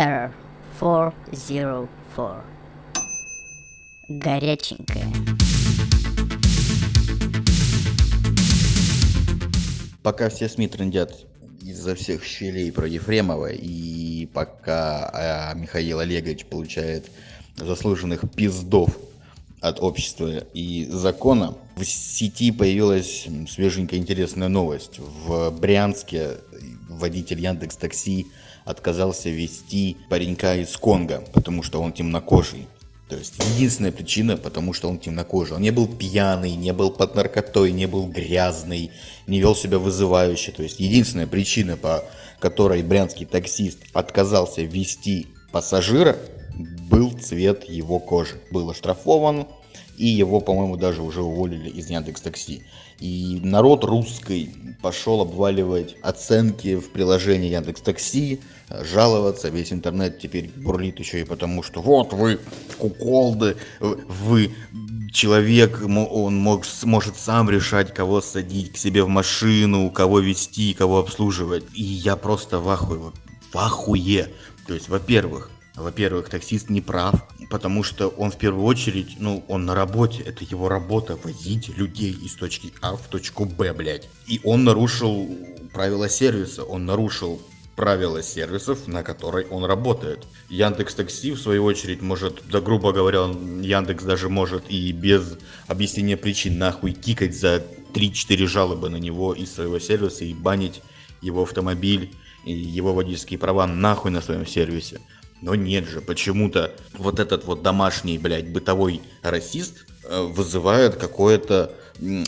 Error 404. Горяченькая. Пока все СМИ трендят изо всех щелей про Ефремова, и пока а, Михаил Олегович получает заслуженных пиздов от общества и закона, в сети появилась свеженькая интересная новость. В Брянске водитель Яндекс Такси отказался вести паренька из Конго, потому что он темнокожий. То есть единственная причина, потому что он темнокожий. Он не был пьяный, не был под наркотой, не был грязный, не вел себя вызывающе. То есть единственная причина, по которой брянский таксист отказался вести пассажира, был цвет его кожи. Был оштрафован, и его, по-моему, даже уже уволили из Яндекс Такси. И народ русский пошел обваливать оценки в приложении Яндекс Такси, жаловаться, весь интернет теперь бурлит еще и потому, что вот вы куколды, вы человек, он мог, может сам решать, кого садить к себе в машину, кого вести, кого обслуживать. И я просто в ахуе, в ахуе. То есть, во-первых, во-первых, таксист не прав, потому что он в первую очередь, ну, он на работе, это его работа, возить людей из точки А в точку Б, блядь. И он нарушил правила сервиса, он нарушил правила сервисов, на которой он работает. Яндекс Такси, в свою очередь, может, да грубо говоря, Яндекс даже может и без объяснения причин нахуй кикать за 3-4 жалобы на него из своего сервиса и банить его автомобиль и его водительские права нахуй на своем сервисе. Но нет же, почему-то вот этот вот домашний, блядь, бытовой расист э, вызывает какое-то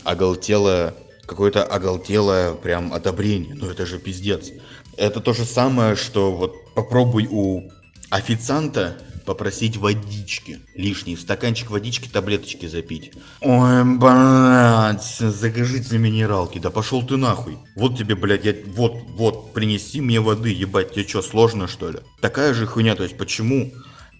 оголтелое, какое-то оголтелое прям одобрение. Ну это же пиздец. Это то же самое, что вот попробуй у официанта попросить водички лишний, стаканчик водички, таблеточки запить. Ой, блядь, закажите минералки, да пошел ты нахуй. Вот тебе, блядь, я, вот, вот, принеси мне воды, ебать, тебе что, сложно что ли? Такая же хуйня, то есть почему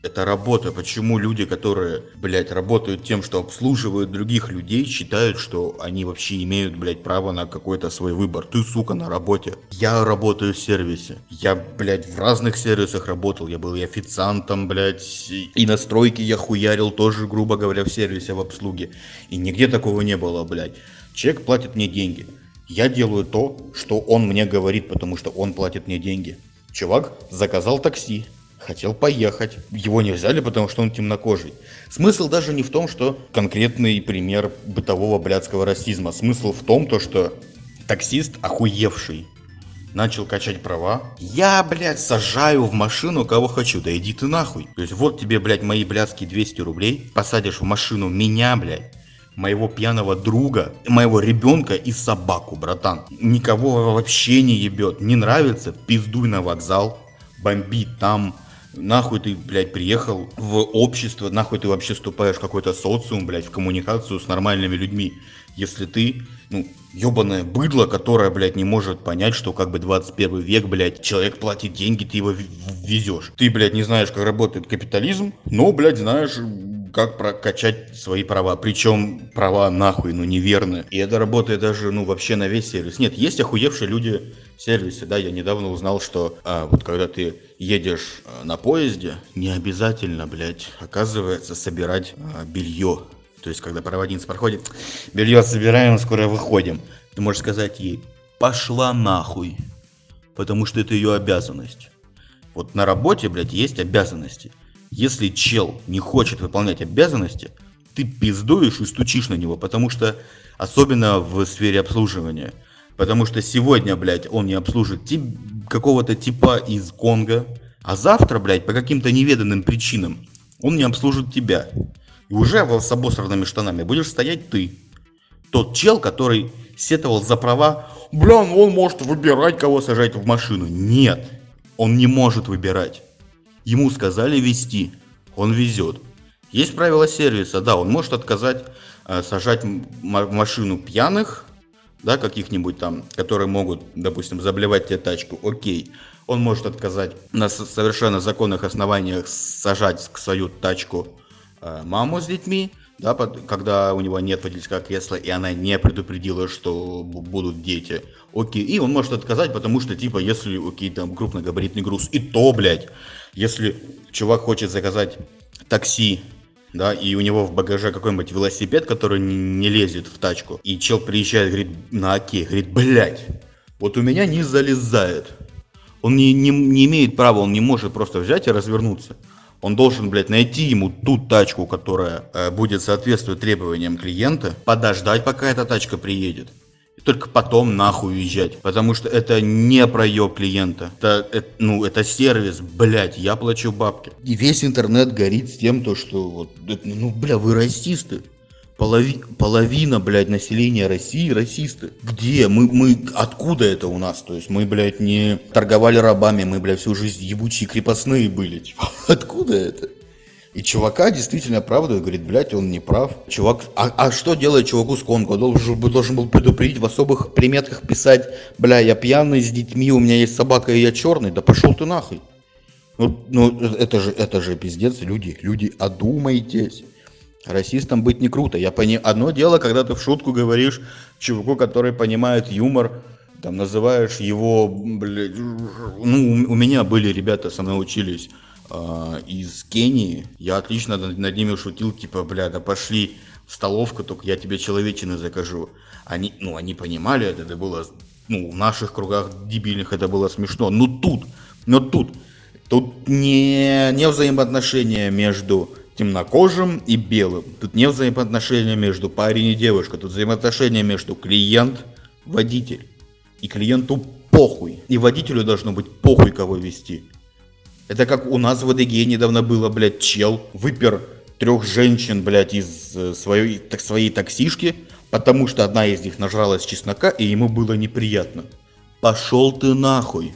это работа. Почему люди, которые, блядь, работают тем, что обслуживают других людей, считают, что они вообще имеют, блядь, право на какой-то свой выбор. Ты, сука, на работе. Я работаю в сервисе. Я, блядь, в разных сервисах работал. Я был и официантом, блядь, и на стройке я хуярил тоже, грубо говоря, в сервисе, в обслуге. И нигде такого не было, блядь. Человек платит мне деньги. Я делаю то, что он мне говорит, потому что он платит мне деньги. Чувак заказал такси хотел поехать. Его не взяли, потому что он темнокожий. Смысл даже не в том, что конкретный пример бытового блядского расизма. Смысл в том, то, что таксист охуевший начал качать права. Я, блядь, сажаю в машину кого хочу, да иди ты нахуй. То есть вот тебе, блядь, мои блядские 200 рублей, посадишь в машину меня, блядь, моего пьяного друга, моего ребенка и собаку, братан. Никого вообще не ебет. Не нравится, пиздуй на вокзал, бомби там, Нахуй ты, блядь, приехал в общество, нахуй ты вообще вступаешь в какой-то социум, блядь, в коммуникацию с нормальными людьми, если ты, ну, ебаное быдло, которое, блядь, не может понять, что как бы 21 век, блядь, человек платит деньги, ты его везешь. Ты, блядь, не знаешь, как работает капитализм, но, блядь, знаешь, как прокачать свои права. Причем права нахуй, ну неверны. И это работает даже, ну вообще на весь сервис. Нет, есть охуевшие люди сервисе, да, я недавно узнал, что а, вот когда ты едешь а, на поезде, не обязательно, блядь, оказывается, собирать а, белье. То есть, когда проводница проходит, белье собираем, скоро выходим. Ты можешь сказать ей, пошла нахуй, потому что это ее обязанность. Вот на работе, блядь, есть обязанности – если чел не хочет выполнять обязанности, ты пиздуешь и стучишь на него, потому что, особенно в сфере обслуживания, потому что сегодня, блядь, он не обслужит тип, какого-то типа из Конго, а завтра, блядь, по каким-то неведанным причинам он не обслужит тебя. И уже с обосранными штанами будешь стоять ты. Тот чел, который сетовал за права, бля, он может выбирать, кого сажать в машину. Нет, он не может выбирать. Ему сказали вести, он везет. Есть правила сервиса, да, он может отказать э, сажать в машину пьяных, да, каких-нибудь там, которые могут, допустим, заблевать тебе тачку, окей. Он может отказать на совершенно законных основаниях сажать к свою тачку э, маму с детьми, да, под- когда у него нет водительского кресла, и она не предупредила, что бу- будут дети. Окей, и он может отказать, потому что, типа, если, окей, там, крупногабаритный груз, и то, блядь, если чувак хочет заказать такси, да, и у него в багаже какой-нибудь велосипед, который не, не лезет в тачку, и чел приезжает, говорит, на оке, говорит, блядь, вот у меня не залезает. Он не, не, не имеет права, он не может просто взять и развернуться. Он должен, блядь, найти ему ту тачку, которая э, будет соответствовать требованиям клиента, подождать, пока эта тачка приедет. Только потом нахуй уезжать. Потому что это не проеб клиента. Это, это, ну, это сервис, блядь, я плачу бабки. И весь интернет горит с тем, то, что вот, ну, бля, вы расисты. Полови- половина, блядь, населения России расисты. Где? Мы, мы, откуда это у нас? То есть мы, блядь, не торговали рабами, мы, блядь, всю жизнь ебучие крепостные были. Типа, откуда это? И чувака действительно оправдывает, говорит, блядь, он не прав. Чувак, а, а что делает чуваку с Конго? Он Должен, должен был предупредить, в особых приметах писать, бля, я пьяный с детьми, у меня есть собака и я черный. Да пошел ты нахуй. Ну, ну это же, это же пиздец, люди, люди, одумайтесь. Расистом быть не круто. Я пони... Одно дело, когда ты в шутку говоришь чуваку, который понимает юмор, там называешь его, блядь, ну, у меня были ребята, со мной учились из Кении, я отлично над, над ними шутил, типа, бля, да пошли в столовку, только я тебе человечины закажу. Они, ну, они понимали это, это было, ну, в наших кругах дебильных это было смешно. Но тут, но тут, тут не, не взаимоотношения между темнокожим и белым. Тут не взаимоотношения между парень и девушка. Тут взаимоотношения между клиент, водитель. И клиенту похуй. И водителю должно быть похуй, кого вести. Это как у нас в АДГ недавно было, блядь, чел выпер трех женщин, блядь, из э, своей, так, своей таксишки, потому что одна из них нажралась чеснока, и ему было неприятно. Пошел ты нахуй.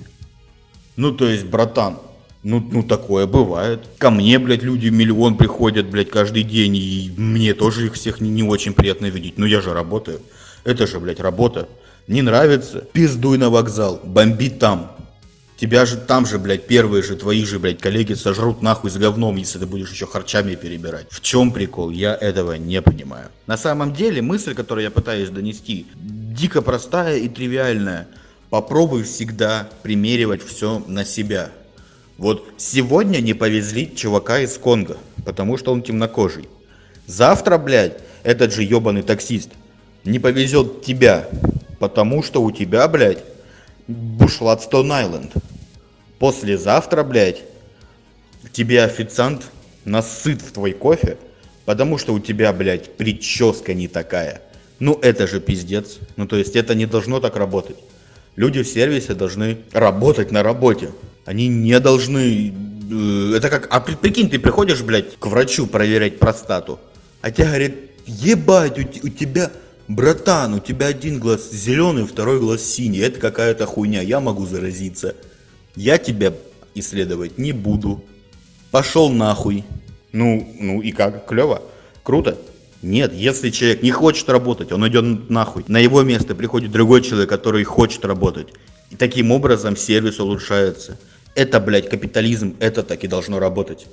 Ну, то есть, братан, ну, ну такое бывает. Ко мне, блядь, люди миллион приходят, блядь, каждый день, и мне тоже их всех не, не очень приятно видеть. Ну, я же работаю. Это же, блядь, работа. Не нравится? Пиздуй на вокзал, бомби там. Тебя же там же, блядь, первые же твои же, блядь, коллеги сожрут нахуй с говном, если ты будешь еще харчами перебирать. В чем прикол? Я этого не понимаю. На самом деле, мысль, которую я пытаюсь донести, дико простая и тривиальная. Попробуй всегда примеривать все на себя. Вот сегодня не повезли чувака из Конго, потому что он темнокожий. Завтра, блядь, этот же ебаный таксист не повезет тебя, потому что у тебя, блядь, Бушладстон Айленд. Послезавтра, блядь, тебе официант насыт в твой кофе, потому что у тебя, блядь, прическа не такая. Ну это же пиздец. Ну то есть это не должно так работать. Люди в сервисе должны работать на работе. Они не должны... э, Это как... А при- прикинь, ты приходишь, блядь, к врачу проверять простату, а тебе говорит, ебать, у тебя... Братан, у тебя один глаз зеленый, второй глаз синий. Это какая-то хуйня, я могу заразиться. Я тебя исследовать не буду. Пошел нахуй. Ну, ну и как? Клево? Круто? Нет, если человек не хочет работать, он идет нахуй. На его место приходит другой человек, который хочет работать. И таким образом сервис улучшается. Это, блядь, капитализм, это так и должно работать.